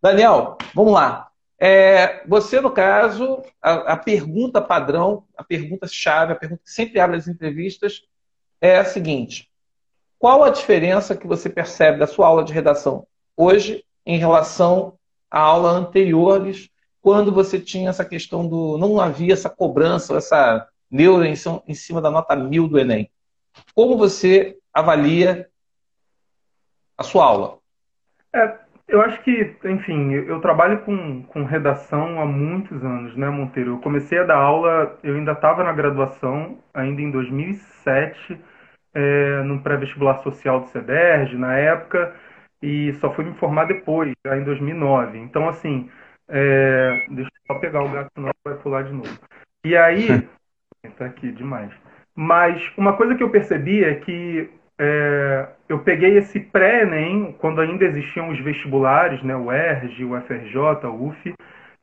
Daniel, vamos lá. É, você, no caso, a, a, pergunta padrão, a pergunta chave, a pergunta que sempre abre as entrevistas é a seguinte: qual a diferença que você percebe da sua aula de redação hoje em relação à aula anteriores, quando você tinha essa questão do. não havia essa cobrança, essa neura em, em cima da nota mil do Enem? Como você avalia a sua aula? É, eu acho que, enfim, eu trabalho com, com redação há muitos anos, né, Monteiro? Eu comecei a dar aula, eu ainda estava na graduação, ainda em 2007, é, no pré-vestibular social do CEDERJ, na época, e só fui me formar depois, já em 2009. Então, assim, é, deixa eu só pegar o gato, senão vai pular de novo. E aí, tá aqui demais. Mas uma coisa que eu percebi é que é, eu peguei esse pré-ENEM, quando ainda existiam os vestibulares, né, o ERG, o FRJ, o UF.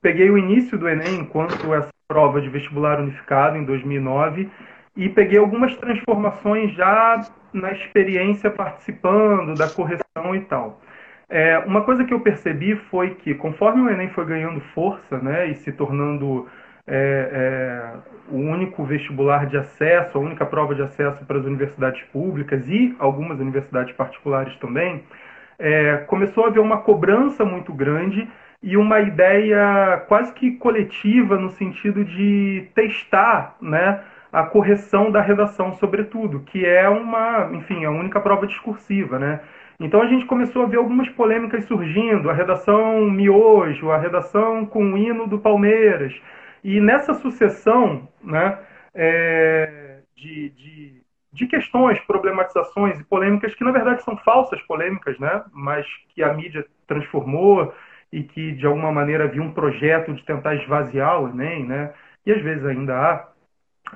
Peguei o início do ENEM enquanto essa prova de vestibular unificado, em 2009, e peguei algumas transformações já na experiência participando da correção e tal. É, uma coisa que eu percebi foi que, conforme o Enem foi ganhando força né, e se tornando é, é, o único vestibular de acesso, a única prova de acesso para as universidades públicas e algumas universidades particulares também, é, começou a haver uma cobrança muito grande e uma ideia quase que coletiva no sentido de testar né, a correção da redação, sobretudo, que é uma, enfim, a única prova discursiva, né? Então a gente começou a ver algumas polêmicas surgindo, a redação miojo, a redação com o hino do Palmeiras, e nessa sucessão né, é, de, de, de, questões, problematizações e polêmicas, que na verdade são falsas polêmicas, né, mas que a mídia transformou e que de alguma maneira havia um projeto de tentar esvaziar o Enem, né, e às vezes ainda há,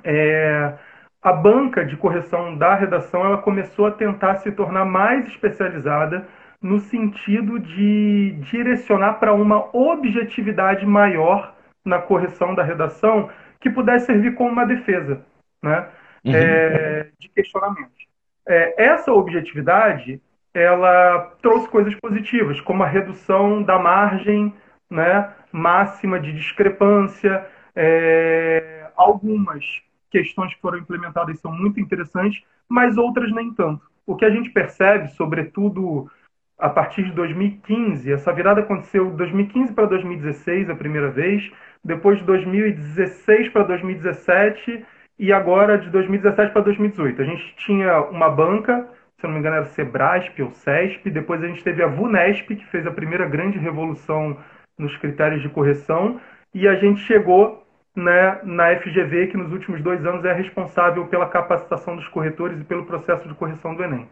é, a banca de correção da redação ela começou a tentar se tornar mais especializada no sentido de direcionar para uma objetividade maior na correção da redação que pudesse servir como uma defesa né, uhum. é, de questionamentos. É, essa objetividade ela trouxe coisas positivas, como a redução da margem né, máxima de discrepância. É, algumas questões que foram implementadas são muito interessantes, mas outras nem tanto. O que a gente percebe, sobretudo a partir de 2015, essa virada aconteceu de 2015 para 2016 a primeira vez, depois de 2016 para 2017 e agora de 2017 para 2018. A gente tinha uma banca, se não me engano era Sebrasp ou CESP, depois a gente teve a VUNESP, que fez a primeira grande revolução nos critérios de correção, e a gente chegou né, na FGV, que nos últimos dois anos é responsável pela capacitação dos corretores e pelo processo de correção do Enem.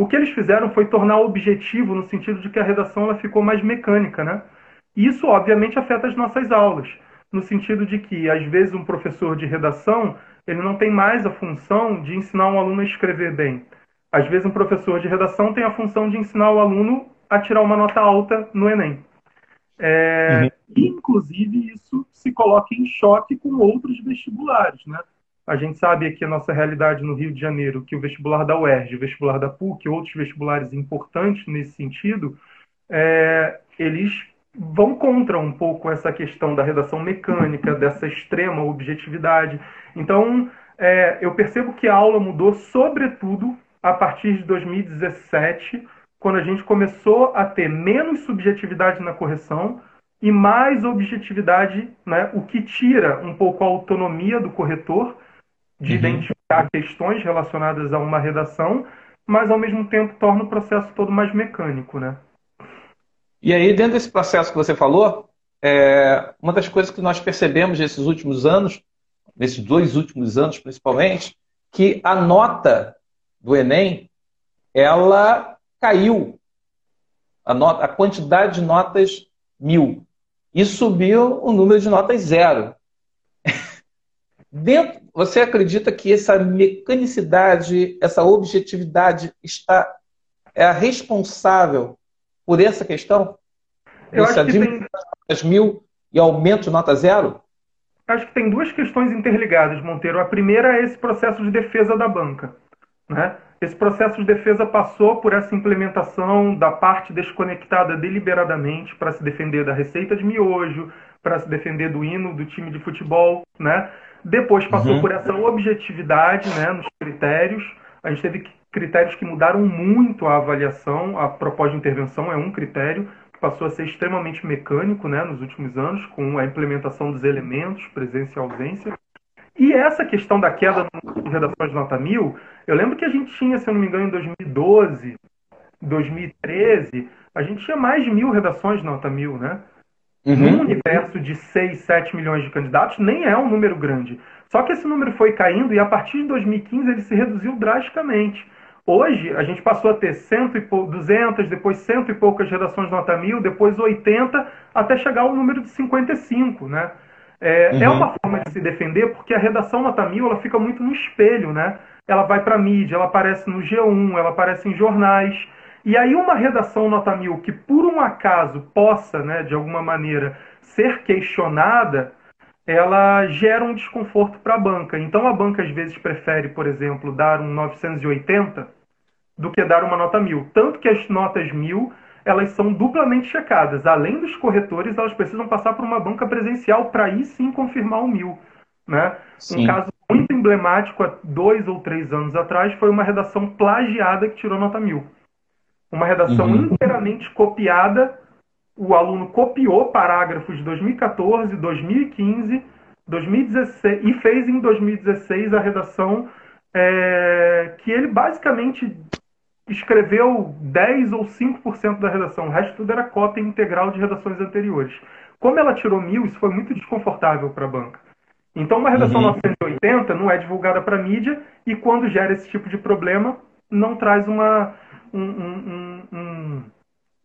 O que eles fizeram foi tornar objetivo no sentido de que a redação ela ficou mais mecânica, né? Isso, obviamente, afeta as nossas aulas, no sentido de que, às vezes, um professor de redação ele não tem mais a função de ensinar um aluno a escrever bem. Às vezes, um professor de redação tem a função de ensinar o aluno a tirar uma nota alta no Enem. É, uhum. Inclusive, isso se coloca em choque com outros vestibulares. Né? A gente sabe aqui a nossa realidade no Rio de Janeiro, que o vestibular da UERJ, o vestibular da PUC, outros vestibulares importantes nesse sentido, é, eles vão contra um pouco essa questão da redação mecânica, dessa extrema objetividade. Então, é, eu percebo que a aula mudou, sobretudo, a partir de 2017, quando a gente começou a ter menos subjetividade na correção e mais objetividade, né, o que tira um pouco a autonomia do corretor de uhum. identificar questões relacionadas a uma redação, mas ao mesmo tempo torna o processo todo mais mecânico, né? E aí, dentro desse processo que você falou, é, uma das coisas que nós percebemos nesses últimos anos, nesses dois últimos anos principalmente, que a nota do Enem, ela caiu. A, nota, a quantidade de notas mil. E subiu o número de notas zero. Dentro, você acredita que essa mecanicidade, essa objetividade está é a responsável por essa questão? Eu Esse acho que tem... mil e aumento de nota zero? Acho que tem duas questões interligadas, Monteiro. A primeira é esse processo de defesa da banca. Né? Esse processo de defesa passou por essa implementação da parte desconectada deliberadamente para se defender da receita de miojo, para se defender do hino do time de futebol, né? Depois passou uhum. por essa objetividade, né, nos critérios. A gente teve critérios que mudaram muito a avaliação. A proposta de intervenção é um critério que passou a ser extremamente mecânico, né, nos últimos anos, com a implementação dos elementos, presença e ausência. E essa questão da queda de redações de nota mil, eu lembro que a gente tinha, se eu não me engano, em 2012, 2013, a gente tinha mais de mil redações de nota mil, né? Uhum. Num universo de 6, 7 milhões de candidatos, nem é um número grande. Só que esse número foi caindo e a partir de 2015 ele se reduziu drasticamente. Hoje, a gente passou a ter 100 e pou... 200, depois cento e poucas redações nota mil, depois 80, até chegar ao número de 55, né? É, é uhum. é uma forma de se defender porque a redação nota mil ela fica muito no espelho, né? Ela vai para mídia, ela aparece no G1, ela aparece em jornais. E aí uma redação nota mil que por um acaso possa, né, de alguma maneira, ser questionada, ela gera um desconforto para a banca. Então a banca às vezes prefere, por exemplo, dar um 980 do que dar uma nota mil. Tanto que as notas mil elas são duplamente checadas. Além dos corretores, elas precisam passar por uma banca presencial para aí sim confirmar o mil. Né? Um caso muito emblemático há dois ou três anos atrás foi uma redação plagiada que tirou nota mil uma redação uhum. inteiramente copiada. O aluno copiou parágrafos de 2014, 2015, 2016 e fez em 2016 a redação é, que ele basicamente escreveu 10 ou 5% da redação. O resto tudo era cópia integral de redações anteriores. Como ela tirou mil, isso foi muito desconfortável para a banca. Então, uma redação uhum. 980 não é divulgada para a mídia e, quando gera esse tipo de problema, não traz uma, um, um, um,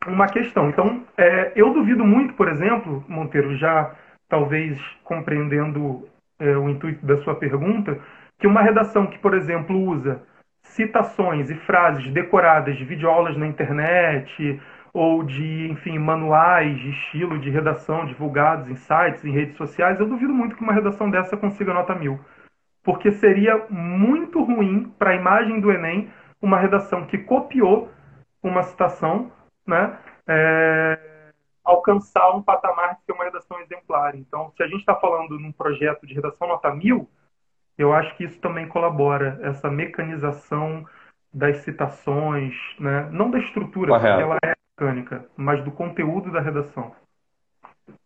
uma questão. Então, é, eu duvido muito, por exemplo, Monteiro, já talvez compreendendo é, o intuito da sua pergunta, que uma redação que, por exemplo, usa citações e frases decoradas de videoaulas na internet ou de, enfim, manuais de estilo de redação divulgados em sites, em redes sociais, eu duvido muito que uma redação dessa consiga nota mil. Porque seria muito ruim para a imagem do Enem uma redação que copiou uma citação, né, é, alcançar um patamar de ser uma redação exemplar. Então, se a gente está falando num projeto de redação nota mil, eu acho que isso também colabora, essa mecanização das citações, né? não da estrutura, Correto. ela é mecânica, mas do conteúdo da redação.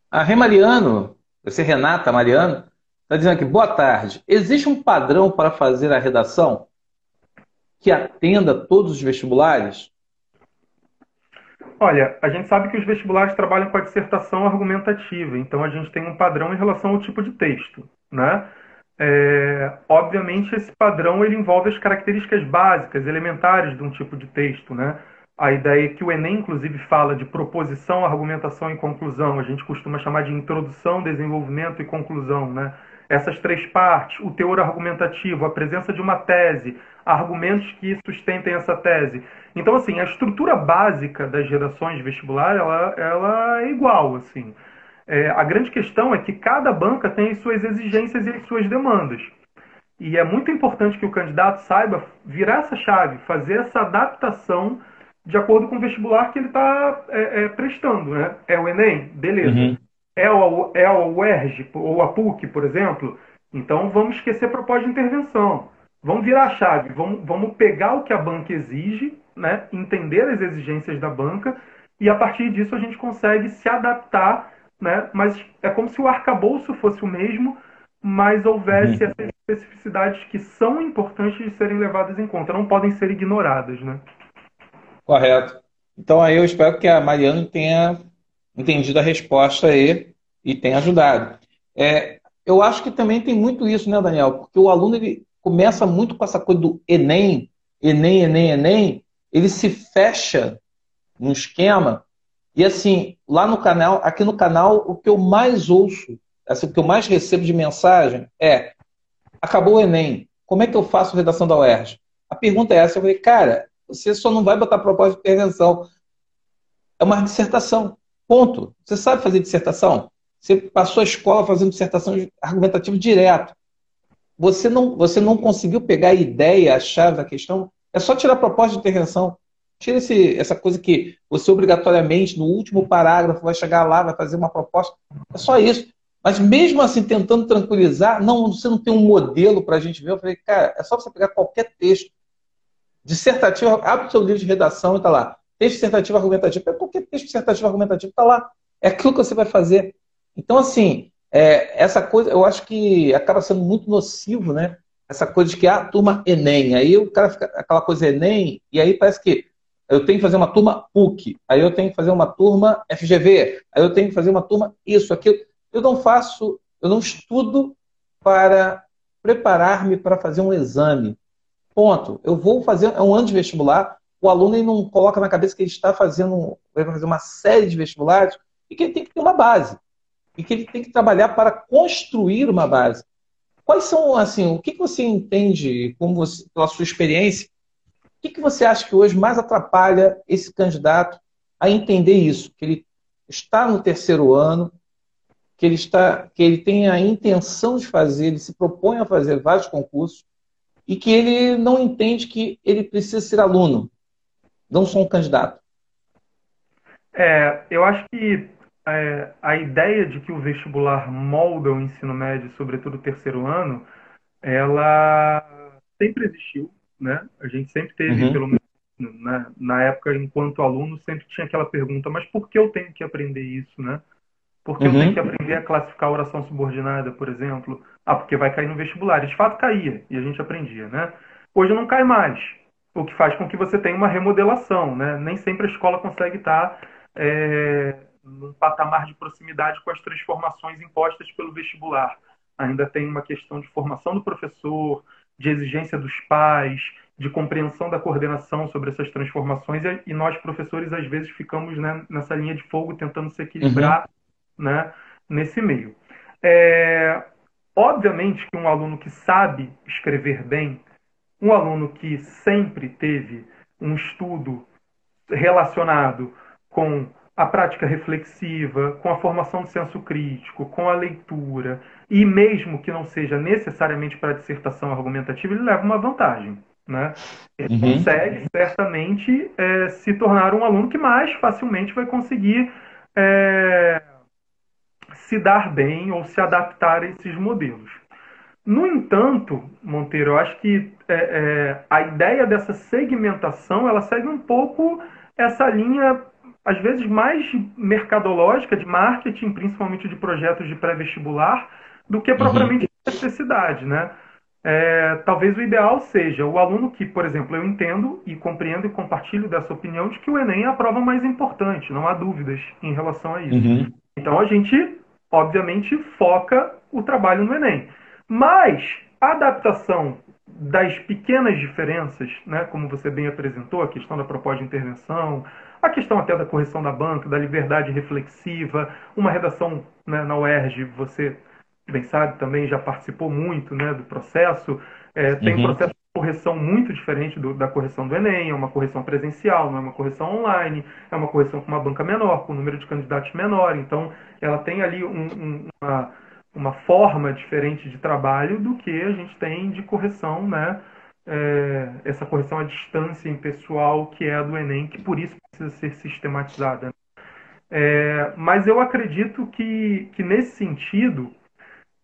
A Rê Mariano, você Renata Mariano, está dizendo aqui, boa tarde. Existe um padrão para fazer a redação? Que atenda todos os vestibulares? Olha, a gente sabe que os vestibulares trabalham com a dissertação argumentativa, então a gente tem um padrão em relação ao tipo de texto, né? É, obviamente esse padrão ele envolve as características básicas, elementares de um tipo de texto, né? A ideia que o Enem inclusive fala de proposição, argumentação e conclusão, a gente costuma chamar de introdução, desenvolvimento e conclusão, né? Essas três partes, o teor argumentativo, a presença de uma tese, argumentos que sustentem essa tese. Então, assim, a estrutura básica das redações de vestibular, ela, ela é igual, assim. É, a grande questão é que cada banca tem as suas exigências e as suas demandas. E é muito importante que o candidato saiba virar essa chave, fazer essa adaptação de acordo com o vestibular que ele está é, é, prestando. Né? É o Enem? Beleza. Uhum. É, o, é o UERJ ou a PUC, por exemplo? Então vamos esquecer a proposta de intervenção. Vamos virar a chave, vamos, vamos pegar o que a banca exige, né, entender as exigências da banca e a partir disso a gente consegue se adaptar, né, mas é como se o arcabouço fosse o mesmo, mas houvesse uhum. essas especificidades que são importantes de serem levadas em conta, não podem ser ignoradas. Né? Correto. Então aí eu espero que a Mariana tenha entendido a resposta aí e tenha ajudado. É, eu acho que também tem muito isso, né, Daniel? Porque o aluno ele, começa muito com essa coisa do Enem, Enem, Enem, Enem, ele se fecha no esquema. E assim, lá no canal, aqui no canal, o que eu mais ouço, assim, o que eu mais recebo de mensagem é: acabou o Enem, como é que eu faço redação da UERJ? A pergunta é essa, eu falei, cara, você só não vai botar propósito de intervenção. É uma dissertação. Ponto. Você sabe fazer dissertação? Você passou a escola fazendo dissertação argumentativa direto você não, você não conseguiu pegar a ideia, a chave da questão, É só tirar a proposta de intervenção. Tira esse, essa coisa que você obrigatoriamente, no último parágrafo, vai chegar lá, vai fazer uma proposta. É só isso. Mas mesmo assim, tentando tranquilizar, não, você não tem um modelo para a gente ver. Eu falei, cara, é só você pegar qualquer texto dissertativo, abre o seu livro de redação e está lá. Texto dissertativo argumentativo. Pega qualquer texto dissertativo argumentativo, está lá. É aquilo que você vai fazer. Então, assim, é, essa coisa, eu acho que acaba sendo muito nocivo, né? Essa coisa de que, ah, turma Enem. Aí o cara fica aquela coisa Enem, e aí parece que eu tenho que fazer uma turma PUC, aí eu tenho que fazer uma turma FGV, aí eu tenho que fazer uma turma isso, aquilo. Eu não faço, eu não estudo para preparar-me para fazer um exame. Ponto. Eu vou fazer, é um ano de vestibular, o aluno não coloca na cabeça que ele está fazendo, vai fazer uma série de vestibulares e que ele tem que ter uma base. E que ele tem que trabalhar para construir uma base. Quais são, assim, o que você entende, como você, pela sua experiência, o que você acha que hoje mais atrapalha esse candidato a entender isso? Que ele está no terceiro ano, que ele, está, que ele tem a intenção de fazer, ele se propõe a fazer vários concursos e que ele não entende que ele precisa ser aluno, não só um candidato. É, eu acho que é, a ideia de que o vestibular molda o ensino médio, sobretudo o terceiro ano, ela sempre existiu né? A gente sempre teve, uhum. pelo menos né, na época, enquanto aluno, sempre tinha aquela pergunta: mas por que eu tenho que aprender isso, né? Por que uhum. eu tenho que aprender a classificar a oração subordinada, por exemplo? Ah, porque vai cair no vestibular. De fato, caía e a gente aprendia, né? Hoje não cai mais, o que faz com que você tenha uma remodelação, né? Nem sempre a escola consegue estar é, num patamar de proximidade com as transformações impostas pelo vestibular. Ainda tem uma questão de formação do professor, de exigência dos pais, de compreensão da coordenação sobre essas transformações, e nós, professores, às vezes ficamos né, nessa linha de fogo tentando se equilibrar uhum. né, nesse meio. É, obviamente que um aluno que sabe escrever bem, um aluno que sempre teve um estudo relacionado com a prática reflexiva, com a formação do senso crítico, com a leitura, e mesmo que não seja necessariamente para a dissertação argumentativa, ele leva uma vantagem. Né? Ele uhum. consegue, certamente, é, se tornar um aluno que mais facilmente vai conseguir é, se dar bem ou se adaptar a esses modelos. No entanto, Monteiro, eu acho que é, é a ideia dessa segmentação ela segue um pouco essa linha às vezes mais mercadológica, de marketing, principalmente de projetos de pré-vestibular, do que uhum. propriamente uhum. necessidade, né? É, talvez o ideal seja o aluno que, por exemplo, eu entendo e compreendo e compartilho dessa opinião de que o Enem é a prova mais importante, não há dúvidas em relação a isso. Uhum. Então a gente, obviamente, foca o trabalho no Enem. Mas a adaptação das pequenas diferenças, né, como você bem apresentou, a questão da proposta de intervenção, a questão até da correção da banca, da liberdade reflexiva, uma redação né, na UERJ, você bem sabe também, já participou muito né, do processo, é, tem uhum. um processo de correção muito diferente do, da correção do Enem, é uma correção presencial, não é uma correção online, é uma correção com uma banca menor, com um número de candidatos menor, então ela tem ali um, um, uma, uma forma diferente de trabalho do que a gente tem de correção, né? é, essa correção à distância impessoal que é a do Enem, que por isso precisa ser sistematizada. É, mas eu acredito que, que nesse sentido,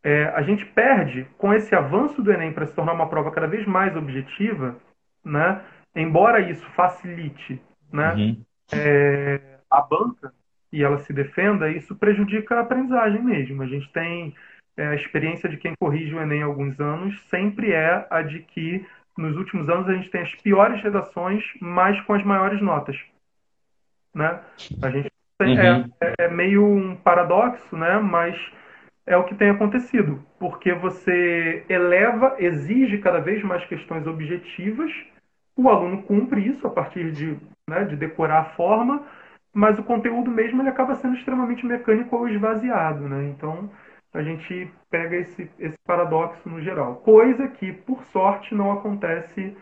é, a gente perde com esse avanço do Enem para se tornar uma prova cada vez mais objetiva, né? embora isso facilite né? Uhum. É, a banca e ela se defenda, isso prejudica a aprendizagem mesmo. A gente tem é, a experiência de quem corrige o Enem há alguns anos sempre é a de que nos últimos anos a gente tem as piores redações, mas com as maiores notas. Né? A gente tem, é, uhum. é, é, meio um paradoxo, né? mas é o que tem acontecido, porque você eleva, exige cada vez mais questões objetivas, o aluno cumpre isso a partir de, né, de decorar a forma, mas o conteúdo mesmo ele acaba sendo extremamente mecânico ou esvaziado. Né? Então, a gente pega esse, esse paradoxo no geral. Coisa que, por sorte, não acontece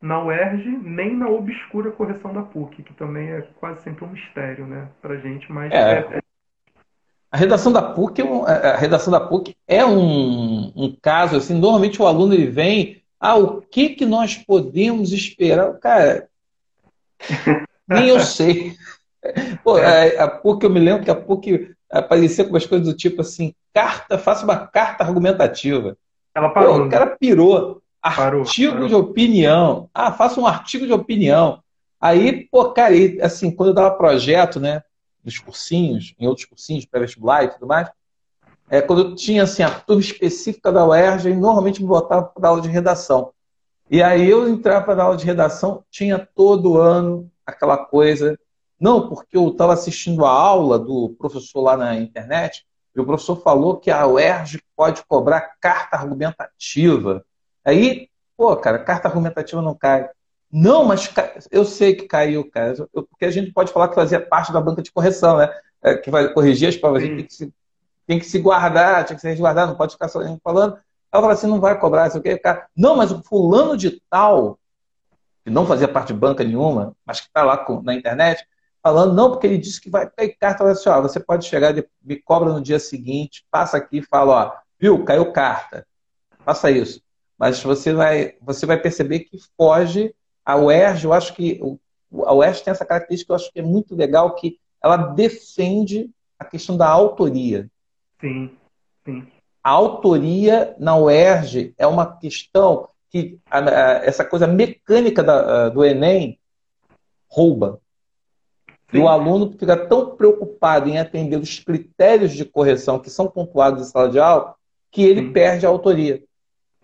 na UERJ, nem na obscura correção da PUC, que também é quase sempre um mistério né, para a gente, mas é. É, é... A redação da PUC, é um, é, a redação da PUC é um, um caso assim. Normalmente o aluno ele vem, Ah, o que, que nós podemos esperar? Cara, nem eu sei. Pô, é. a, a PUC, eu me lembro que a PUC aparecia com umas coisas do tipo assim, carta, faça uma carta argumentativa. Ela parou. Pô, o cara pirou. Parou, artigo parou. de opinião. Ah, faça um artigo de opinião. Aí, pô, cara, e, assim, quando eu dava projeto, né, nos cursinhos, em outros cursinhos, pré-vestibular e tudo mais, é, quando eu tinha, assim, a turma específica da UERJ, normalmente me botava para aula de redação. E aí eu entrava para aula de redação, tinha todo ano aquela coisa não, porque eu estava assistindo a aula do professor lá na internet e o professor falou que a UERJ pode cobrar carta argumentativa. Aí, pô, cara, carta argumentativa não cai. Não, mas eu sei que caiu, cara. porque a gente pode falar que fazia parte da banca de correção, né? É, que vai corrigir as provas. A gente tem que, se, tem que se guardar, tinha que se resguardar, não pode ficar só falando. Ela fala assim, não vai cobrar, isso aqui. Não, mas o fulano de tal, que não fazia parte de banca nenhuma, mas que está lá na internet, falando, não, porque ele disse que vai cair carta, assim, ó, você pode chegar, me cobra no dia seguinte, passa aqui e fala, ó, viu, caiu carta. Faça isso. Mas você vai, você vai perceber que foge a UERJ, eu acho que a UERJ tem essa característica que eu acho que é muito legal, que ela defende a questão da autoria. Sim, sim. A autoria na UERJ é uma questão que a, a, essa coisa mecânica da, do Enem rouba. Sim. E o aluno fica tão preocupado em atender os critérios de correção que são pontuados em sala de aula que ele Sim. perde a autoria.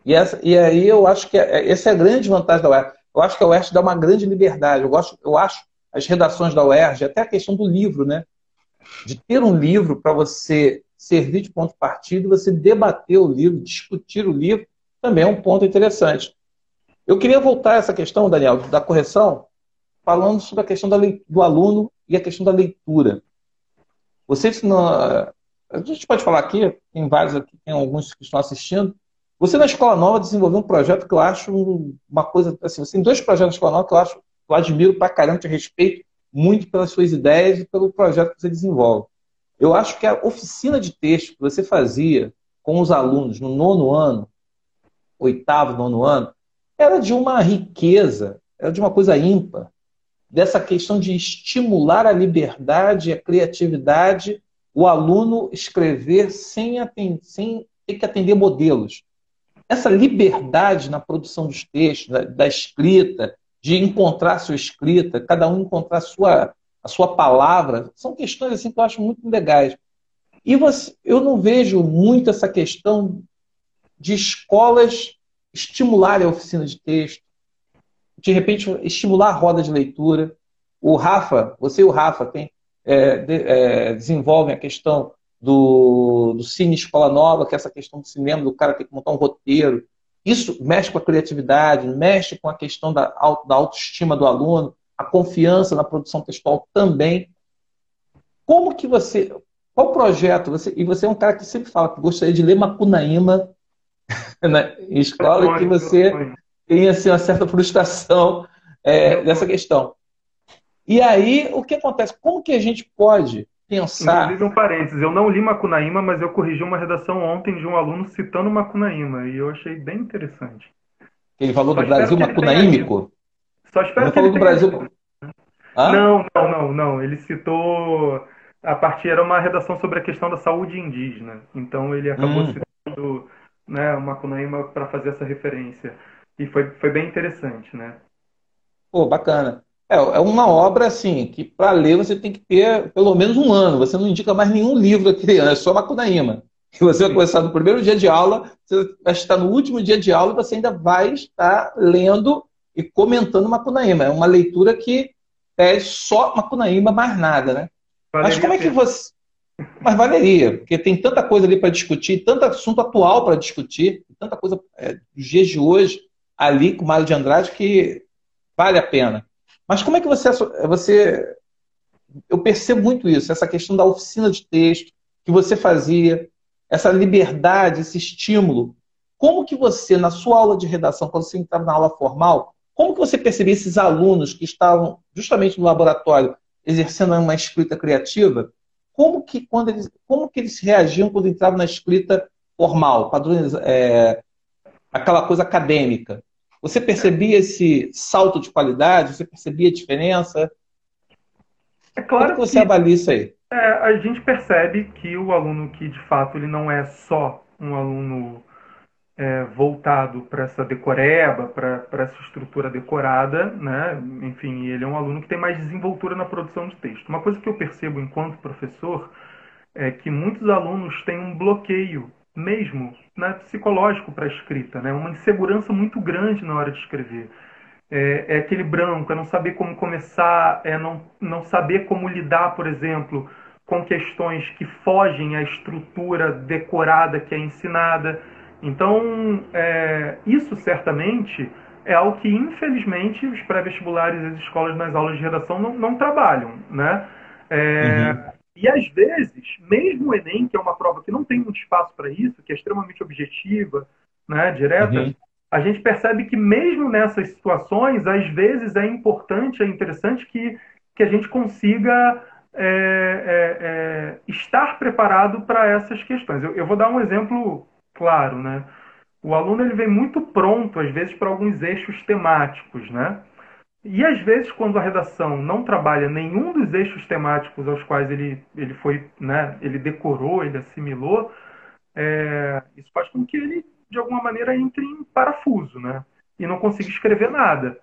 E, essa, e aí eu acho que é, essa é a grande vantagem da UERJ. Eu acho que a UERJ dá uma grande liberdade. Eu, gosto, eu acho as redações da UERJ, até a questão do livro, né? De ter um livro para você servir de ponto de partida, você debater o livro, discutir o livro, também é um ponto interessante. Eu queria voltar a essa questão, Daniel, da correção, falando sobre a questão da, do aluno e a questão da leitura. Vocês não, a gente pode falar aqui, tem vários aqui, tem alguns que estão assistindo. Você na Escola Nova desenvolveu um projeto que eu acho uma coisa assim, você tem dois projetos na Escola Nova que eu acho, eu admiro pra caramba, te respeito muito pelas suas ideias e pelo projeto que você desenvolve. Eu acho que a oficina de texto que você fazia com os alunos no nono ano, oitavo, nono ano, era de uma riqueza, era de uma coisa ímpar dessa questão de estimular a liberdade, a criatividade, o aluno escrever sem, sem ter que atender modelos. Essa liberdade na produção dos textos, da, da escrita, de encontrar sua escrita, cada um encontrar a sua, a sua palavra, são questões assim que eu acho muito legais. E você, eu não vejo muito essa questão de escolas estimularem a oficina de texto, de repente, estimular a roda de leitura. O Rafa, você e o Rafa tem, é, de, é, desenvolvem a questão do, do Cine Escola Nova, que é essa questão do cinema, do cara ter que montar um roteiro. Isso mexe com a criatividade, mexe com a questão da, da autoestima do aluno, a confiança na produção textual também. Como que você. Qual projeto? Você, e você é um cara que sempre fala que gostaria de ler Macunaíma né, em escola, e que você tem assim, uma certa frustração é, dessa questão. E aí, o que acontece? Como que a gente pode pensar. Inclusive, um parênteses, eu não li Macunaíma, mas eu corrigi uma redação ontem de um aluno citando Macunaíma, e eu achei bem interessante. Ele falou Só do Brasil macunaímico? Só espero ele que falou ele do Brasil. Não, não, não, não. Ele citou. A partir era uma redação sobre a questão da saúde indígena. Então ele acabou hum. citando né, o Macunaíma para fazer essa referência. E foi, foi bem interessante, né? Pô, bacana. É, é uma obra, assim, que para ler você tem que ter pelo menos um ano. Você não indica mais nenhum livro a criança, é só Macunaíma. E você vai começar no primeiro dia de aula, você vai estar no último dia de aula e você ainda vai estar lendo e comentando Macunaíma. É uma leitura que é só Macunaíma, mais nada, né? Valeria Mas como é que você. Mas valeria, porque tem tanta coisa ali para discutir, tanto assunto atual para discutir, tanta coisa é, dos dias de hoje ali com o Mário de Andrade que vale a pena. Mas como é que você, você. Eu percebo muito isso, essa questão da oficina de texto que você fazia, essa liberdade, esse estímulo. Como que você, na sua aula de redação, quando você entrava na aula formal, como que você percebia esses alunos que estavam justamente no laboratório exercendo uma escrita criativa? Como que, quando eles, como que eles reagiam quando entravam na escrita formal, padroniz, é, aquela coisa acadêmica? Você percebia esse salto de qualidade? Você percebia a diferença? É claro Como você que, avalia isso aí? É, a gente percebe que o aluno que de fato ele não é só um aluno é, voltado para essa decoreba, para essa estrutura decorada, né? Enfim, ele é um aluno que tem mais desenvoltura na produção de texto. Uma coisa que eu percebo enquanto professor é que muitos alunos têm um bloqueio mesmo né, psicológico para a escrita, né? Uma insegurança muito grande na hora de escrever. É, é, aquele branco, é não saber como começar, é não, não saber como lidar, por exemplo, com questões que fogem à estrutura decorada que é ensinada. Então, é, isso certamente é algo que, infelizmente, os pré-vestibulares e as escolas nas aulas de redação não, não trabalham, né? É, uhum. E às vezes, mesmo o Enem, que é uma prova que não tem muito espaço para isso, que é extremamente objetiva, né, direta, uhum. a gente percebe que mesmo nessas situações, às vezes é importante, é interessante que, que a gente consiga é, é, é, estar preparado para essas questões. Eu, eu, vou dar um exemplo claro, né? O aluno ele vem muito pronto, às vezes, para alguns eixos temáticos, né? E às vezes, quando a redação não trabalha nenhum dos eixos temáticos aos quais ele, ele foi, né, ele decorou, ele assimilou, é, isso faz com que ele, de alguma maneira, entre em parafuso, né? E não consiga escrever nada.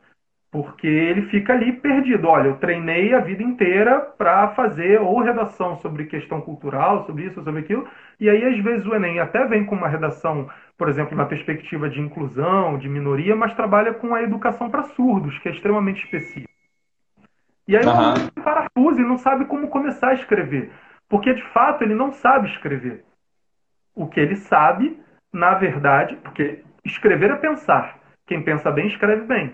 Porque ele fica ali perdido. Olha, eu treinei a vida inteira para fazer ou redação sobre questão cultural, sobre isso, sobre aquilo, e aí às vezes o Enem até vem com uma redação, por exemplo, na perspectiva de inclusão, de minoria, mas trabalha com a educação para surdos, que é extremamente específica. E aí uhum. o aluno parafuso e não sabe como começar a escrever. Porque de fato ele não sabe escrever. O que ele sabe, na verdade, porque escrever é pensar. Quem pensa bem, escreve bem.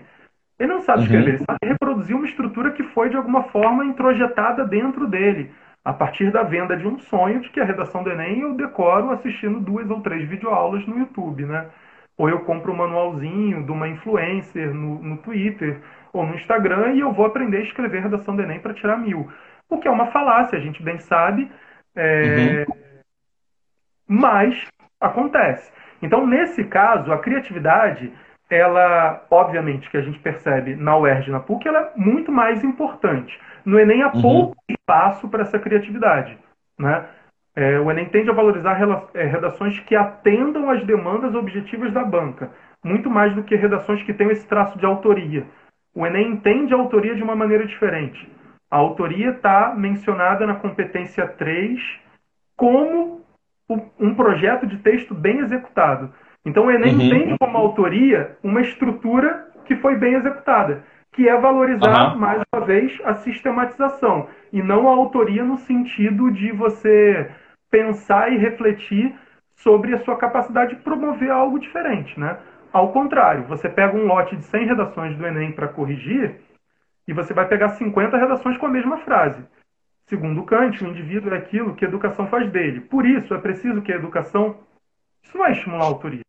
Ele não sabe escrever, uhum. ele sabe reproduzir uma estrutura que foi de alguma forma introjetada dentro dele, a partir da venda de um sonho de que a redação do Enem eu decoro assistindo duas ou três videoaulas no YouTube, né? Ou eu compro um manualzinho de uma influencer no, no Twitter ou no Instagram e eu vou aprender a escrever redação do Enem para tirar mil. O que é uma falácia, a gente bem sabe, é... uhum. mas acontece. Então, nesse caso, a criatividade ela, obviamente, que a gente percebe na UERJ e na PUC, ela é muito mais importante. No Enem há uhum. pouco espaço para essa criatividade. Né? É, o Enem tende a valorizar é, redações que atendam às demandas objetivas da banca, muito mais do que redações que tenham esse traço de autoria. O Enem entende a autoria de uma maneira diferente. A autoria está mencionada na competência 3 como um projeto de texto bem executado. Então o Enem uhum. entende como autoria uma estrutura que foi bem executada, que é valorizar, uhum. mais uma vez, a sistematização, e não a autoria no sentido de você pensar e refletir sobre a sua capacidade de promover algo diferente, né? Ao contrário, você pega um lote de 100 redações do Enem para corrigir e você vai pegar 50 redações com a mesma frase. Segundo Kant, o indivíduo é aquilo que a educação faz dele. Por isso, é preciso que a educação. Isso não é estimular a autoria.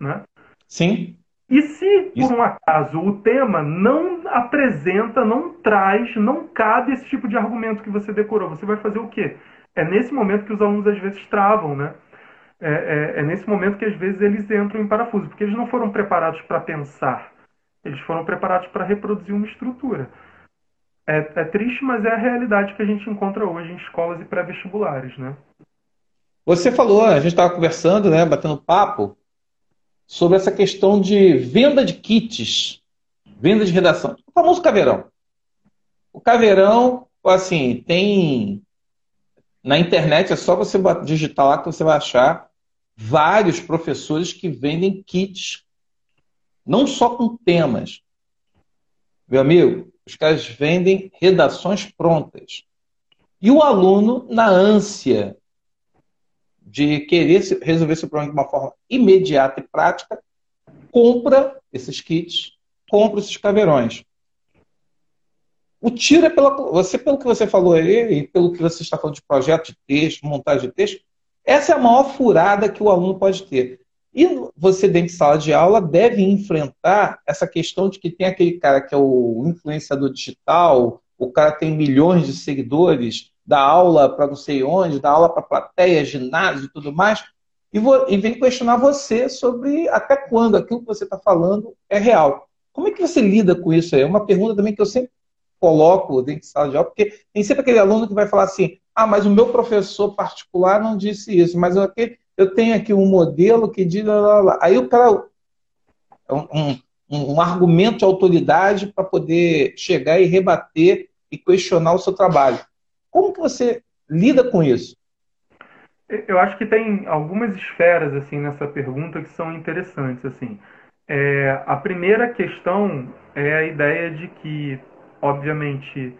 Né? Sim. E se, por um acaso, o tema não apresenta, não traz, não cabe esse tipo de argumento que você decorou, você vai fazer o quê? É nesse momento que os alunos às vezes travam, né? É, é, é nesse momento que às vezes eles entram em parafuso, porque eles não foram preparados para pensar, eles foram preparados para reproduzir uma estrutura. É, é, triste, mas é a realidade que a gente encontra hoje em escolas e pré-vestibulares, né? Você falou, a gente estava conversando, né, batendo papo, sobre essa questão de venda de kits, venda de redação. O famoso caveirão. O caveirão, assim, tem. Na internet é só você digitar lá que você vai achar vários professores que vendem kits, não só com temas. Meu amigo, os caras vendem redações prontas. E o aluno, na ânsia de querer resolver esse problema de uma forma imediata e prática, compra esses kits, compra esses caveirões. O tiro é pela. Você, pelo que você falou aí, e pelo que você está falando de projeto de texto, montagem de texto, essa é a maior furada que o aluno pode ter. E você, dentro de sala de aula, deve enfrentar essa questão de que tem aquele cara que é o influenciador digital, o cara tem milhões de seguidores, dá aula para não sei onde, dá aula para plateia, ginásio e tudo mais. e, vou, e vem questionar você sobre até quando aquilo que você está falando é real. Como é que você lida com isso? É uma pergunta também que eu sempre coloco dentro de sala de aula, porque tem sempre aquele aluno que vai falar assim, ah, mas o meu professor particular não disse isso, mas eu, eu tenho aqui um modelo que diz... Lá, lá, lá. Aí o cara... Um, um, um argumento de autoridade para poder chegar e rebater e questionar o seu trabalho. Como você lida com isso? Eu acho que tem algumas esferas assim nessa pergunta que são interessantes assim. É, a primeira questão é a ideia de que, obviamente,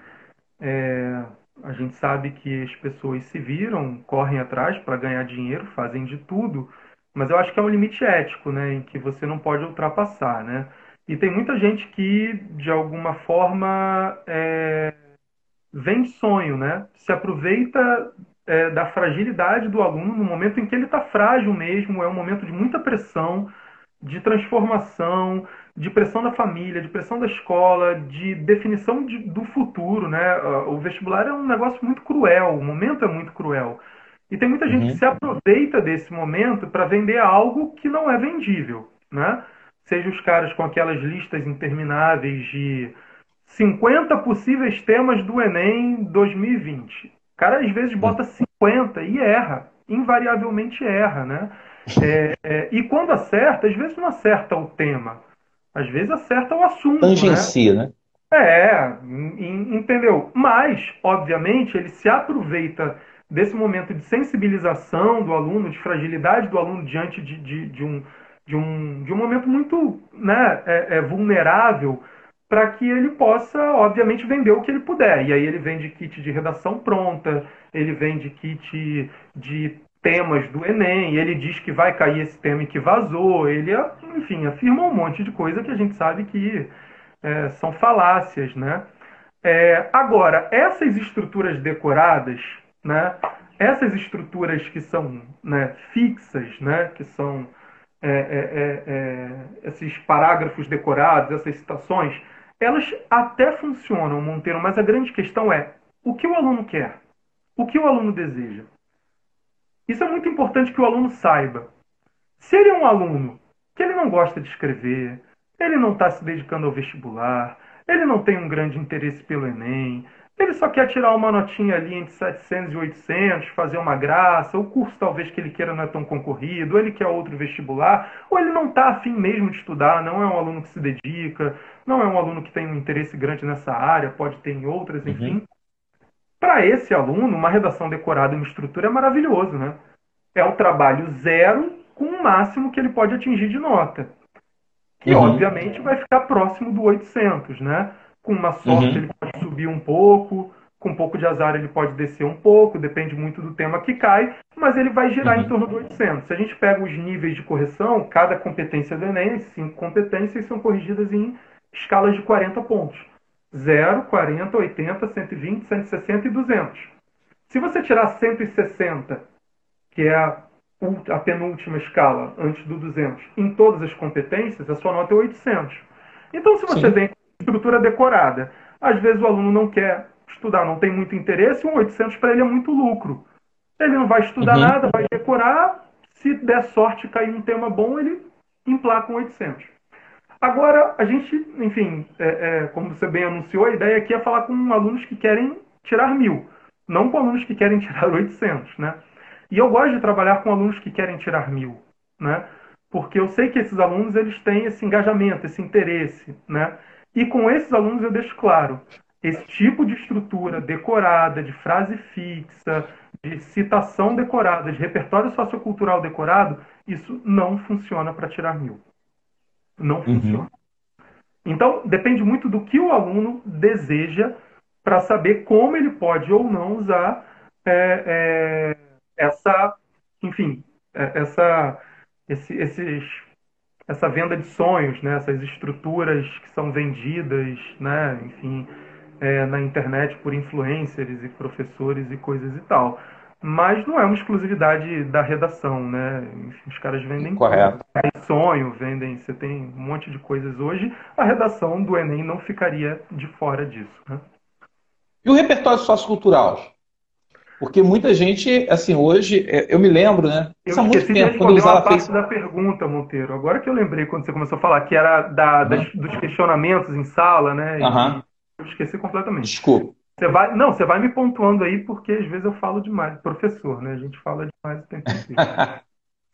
é, a gente sabe que as pessoas se viram, correm atrás para ganhar dinheiro, fazem de tudo, mas eu acho que é um limite ético, né, em que você não pode ultrapassar, né? E tem muita gente que, de alguma forma, é, vem sonho, né? Se aproveita é, da fragilidade do aluno no momento em que ele está frágil mesmo, é um momento de muita pressão, de transformação, de pressão da família, de pressão da escola, de definição de, do futuro, né? O vestibular é um negócio muito cruel, o momento é muito cruel. E tem muita gente uhum. que se aproveita desse momento para vender algo que não é vendível, né? Seja os caras com aquelas listas intermináveis de 50 possíveis temas do Enem 2020 cara às vezes bota 50 e erra, invariavelmente erra, né? É, é, e quando acerta, às vezes não acerta o tema, às vezes acerta o assunto. Tangencia, né? né? É, entendeu? Mas, obviamente, ele se aproveita desse momento de sensibilização do aluno, de fragilidade do aluno diante de, de, de um, de, um, de um momento muito né, é, é vulnerável para que ele possa, obviamente, vender o que ele puder. E aí ele vende kit de redação pronta, ele vende kit de temas do Enem, ele diz que vai cair esse tema e que vazou, ele, enfim, afirma um monte de coisa que a gente sabe que é, são falácias, né? É, agora, essas estruturas decoradas, né? Essas estruturas que são né, fixas, né? Que são é, é, é, é esses parágrafos decorados, essas citações, elas até funcionam, Monteiro, mas a grande questão é o que o aluno quer, o que o aluno deseja. Isso é muito importante que o aluno saiba. Se ele é um aluno que ele não gosta de escrever, ele não está se dedicando ao vestibular, ele não tem um grande interesse pelo Enem, ele só quer tirar uma notinha ali entre 700 e 800, fazer uma graça, o curso talvez que ele queira não é tão concorrido, ou ele quer outro vestibular, ou ele não está afim mesmo de estudar, não é um aluno que se dedica, não é um aluno que tem um interesse grande nessa área, pode ter em outras, uhum. enfim. Uhum. Para esse aluno, uma redação decorada em uma estrutura é maravilhoso, né? É o trabalho zero com o máximo que ele pode atingir de nota. Que, uhum. obviamente, vai ficar próximo do 800, né? Com uma sorte, uhum. ele pode subir um pouco, com um pouco de azar, ele pode descer um pouco, depende muito do tema que cai, mas ele vai girar uhum. em torno do 800. Se a gente pega os níveis de correção, cada competência do Enem, cinco competências são corrigidas em escalas de 40 pontos: 0, 40, 80, 120, 160 e 200. Se você tirar 160, que é a, a penúltima escala antes do 200, em todas as competências, a sua nota é 800. Então, se você Sim. vem estrutura decorada. Às vezes o aluno não quer estudar, não tem muito interesse, um 800 para ele é muito lucro. Ele não vai estudar uhum. nada, vai decorar, se der sorte cair um tema bom, ele emplaca um 800. Agora, a gente, enfim, é, é, como você bem anunciou, a ideia aqui é falar com alunos que querem tirar mil, não com alunos que querem tirar 800, né? E eu gosto de trabalhar com alunos que querem tirar mil, né? Porque eu sei que esses alunos eles têm esse engajamento, esse interesse, né? E com esses alunos eu deixo claro, esse tipo de estrutura decorada, de frase fixa, de citação decorada, de repertório sociocultural decorado, isso não funciona para tirar mil. Não uhum. funciona. Então, depende muito do que o aluno deseja para saber como ele pode ou não usar é, é, essa, enfim, é, essa, esse, esses essa venda de sonhos, né? essas estruturas que são vendidas, né? enfim, é, na internet por influencers e professores e coisas e tal. Mas não é uma exclusividade da redação, né? Os caras vendem Correto. sonho, vendem, você tem um monte de coisas hoje. A redação do Enem não ficaria de fora disso. Né? E o repertório sociocultural? Porque muita gente, assim, hoje, é, eu me lembro, né? Eu Isso há muito tempo, quando eu usava uma parte face... da pergunta, Monteiro. Agora que eu lembrei quando você começou a falar, que era da, uhum. das, dos questionamentos em sala, né? Uhum. Eu esqueci completamente. Desculpa. Você vai, não, você vai me pontuando aí, porque às vezes eu falo demais. Professor, né? A gente fala demais o tempo inteiro.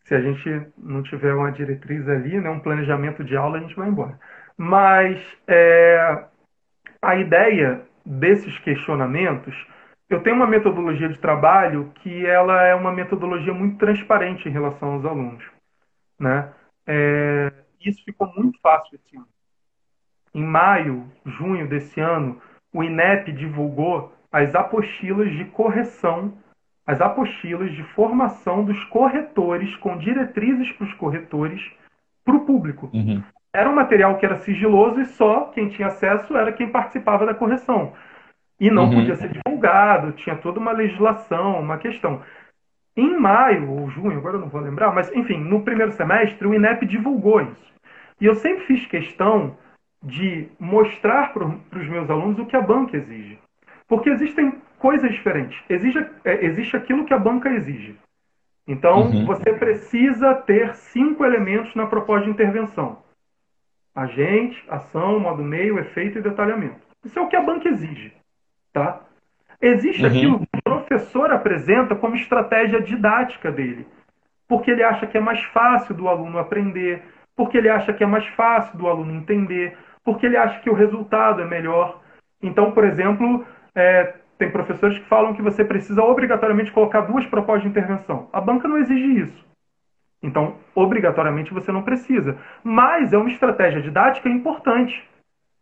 Se a gente não tiver uma diretriz ali, né, um planejamento de aula, a gente vai embora. Mas é, a ideia desses questionamentos eu tenho uma metodologia de trabalho que ela é uma metodologia muito transparente em relação aos alunos. Né? É, isso ficou muito fácil esse ano. Em maio, junho desse ano, o INEP divulgou as apostilas de correção, as apostilas de formação dos corretores, com diretrizes para os corretores, para o público. Uhum. Era um material que era sigiloso e só quem tinha acesso era quem participava da correção. E não uhum. podia ser divulgado, tinha toda uma legislação, uma questão. Em maio ou junho, agora eu não vou lembrar, mas enfim, no primeiro semestre o INEP divulgou isso. E eu sempre fiz questão de mostrar para os meus alunos o que a banca exige. Porque existem coisas diferentes. Exige, é, existe aquilo que a banca exige. Então, uhum. você precisa ter cinco elementos na proposta de intervenção: agente, ação, modo meio, efeito e detalhamento. Isso é o que a banca exige. Tá? Existe uhum. aquilo que o professor apresenta como estratégia didática dele. Porque ele acha que é mais fácil do aluno aprender, porque ele acha que é mais fácil do aluno entender, porque ele acha que o resultado é melhor. Então, por exemplo, é, tem professores que falam que você precisa obrigatoriamente colocar duas propostas de intervenção. A banca não exige isso. Então, obrigatoriamente você não precisa. Mas é uma estratégia didática importante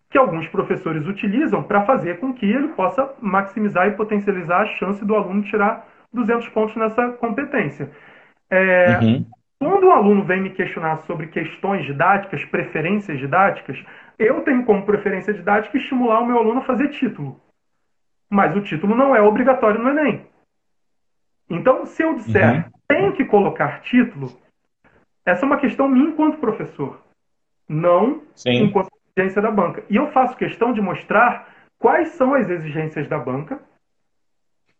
que alguns professores utilizam para fazer com que ele possa maximizar e potencializar a chance do aluno tirar 200 pontos nessa competência. É, uhum. Quando o aluno vem me questionar sobre questões didáticas, preferências didáticas, eu tenho como preferência didática estimular o meu aluno a fazer título. Mas o título não é obrigatório no Enem. Então, se eu disser uhum. tem que colocar título, essa é uma questão minha enquanto professor. Não Sim. enquanto exigência da banca. E eu faço questão de mostrar quais são as exigências da banca,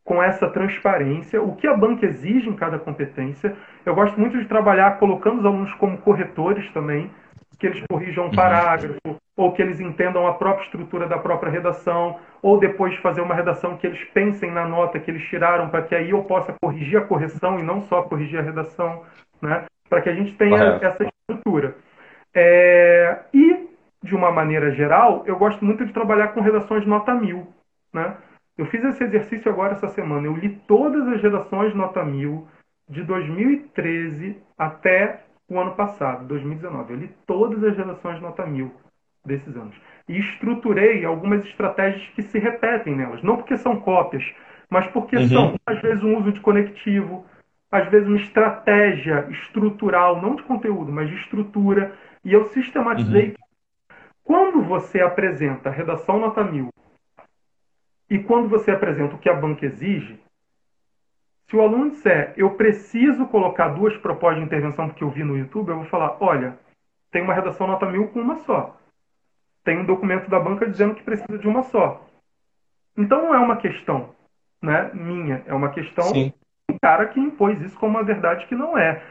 com essa transparência, o que a banca exige em cada competência. Eu gosto muito de trabalhar colocando os alunos como corretores também, que eles corrijam um uhum. parágrafo, ou que eles entendam a própria estrutura da própria redação, ou depois de fazer uma redação que eles pensem na nota que eles tiraram, para que aí eu possa corrigir a correção e não só corrigir a redação, né? para que a gente tenha Correto. essa estrutura. É... E de uma maneira geral, eu gosto muito de trabalhar com redações nota mil. Né? Eu fiz esse exercício agora essa semana. Eu li todas as redações nota mil de 2013 até o ano passado, 2019. Eu li todas as redações nota mil desses anos. E estruturei algumas estratégias que se repetem nelas. Não porque são cópias, mas porque uhum. são, às vezes, um uso de conectivo, às vezes, uma estratégia estrutural, não de conteúdo, mas de estrutura. E eu sistematizei uhum. Quando você apresenta a redação nota mil e quando você apresenta o que a banca exige, se o aluno disser eu preciso colocar duas propostas de intervenção porque eu vi no YouTube, eu vou falar, olha, tem uma redação nota mil com uma só. Tem um documento da banca dizendo que precisa de uma só. Então não é uma questão né, minha, é uma questão Sim. do cara que impôs isso como uma verdade que não é.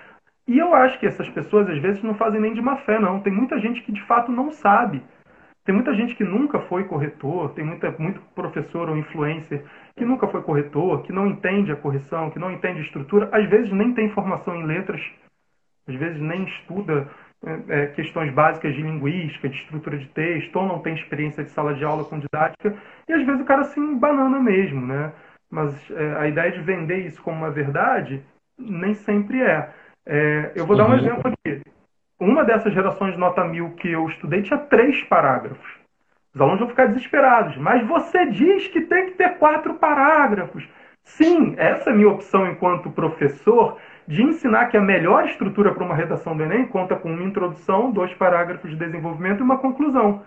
E eu acho que essas pessoas, às vezes, não fazem nem de má fé, não. Tem muita gente que, de fato, não sabe. Tem muita gente que nunca foi corretor, tem muita, muito professor ou influencer que nunca foi corretor, que não entende a correção, que não entende a estrutura, às vezes nem tem formação em letras, às vezes nem estuda é, é questões básicas de linguística, de estrutura de texto, ou não tem experiência de sala de aula com didática, e às vezes o cara assim banana mesmo, né? Mas é, a ideia de vender isso como uma verdade nem sempre é. É, eu vou dar um uhum. exemplo aqui. Uma dessas redações de nota mil que eu estudei tinha três parágrafos. Os alunos vão ficar desesperados. Mas você diz que tem que ter quatro parágrafos. Sim, essa é a minha opção enquanto professor de ensinar que a melhor estrutura para uma redação do Enem conta com uma introdução, dois parágrafos de desenvolvimento e uma conclusão.